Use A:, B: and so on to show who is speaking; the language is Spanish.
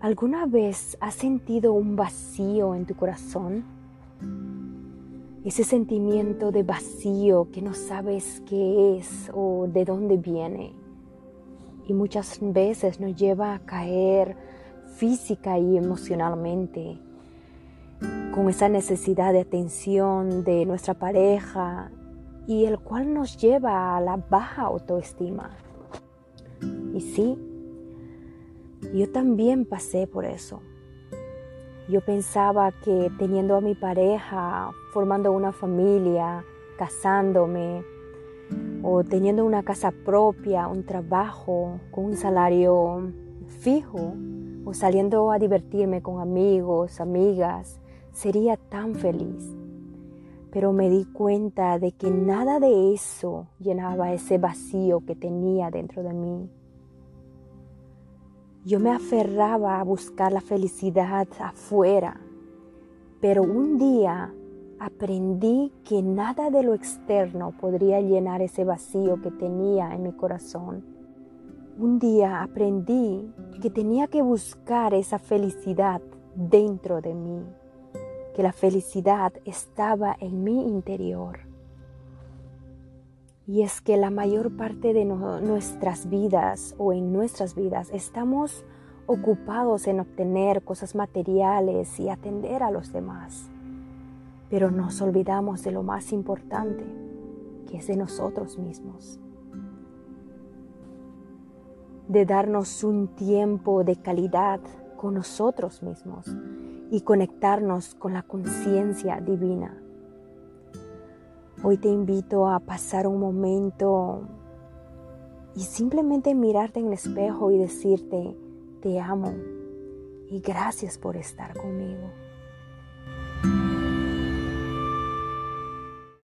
A: ¿Alguna vez has sentido un vacío en tu corazón? Ese sentimiento de vacío que no sabes qué es o de dónde viene. Y muchas veces nos lleva a caer física y emocionalmente con esa necesidad de atención de nuestra pareja y el cual nos lleva a la baja autoestima. Y sí, yo también pasé por eso. Yo pensaba que teniendo a mi pareja, formando una familia, casándome, o teniendo una casa propia, un trabajo con un salario fijo, o saliendo a divertirme con amigos, amigas, sería tan feliz. Pero me di cuenta de que nada de eso llenaba ese vacío que tenía dentro de mí. Yo me aferraba a buscar la felicidad afuera, pero un día aprendí que nada de lo externo podría llenar ese vacío que tenía en mi corazón. Un día aprendí que tenía que buscar esa felicidad dentro de mí, que la felicidad estaba en mi interior. Y es que la mayor parte de nuestras vidas o en nuestras vidas estamos ocupados en obtener cosas materiales y atender a los demás. Pero nos olvidamos de lo más importante, que es de nosotros mismos. De darnos un tiempo de calidad con nosotros mismos y conectarnos con la conciencia divina Hoy te invito a pasar un momento y simplemente mirarte en el espejo y decirte, te amo y gracias por estar conmigo.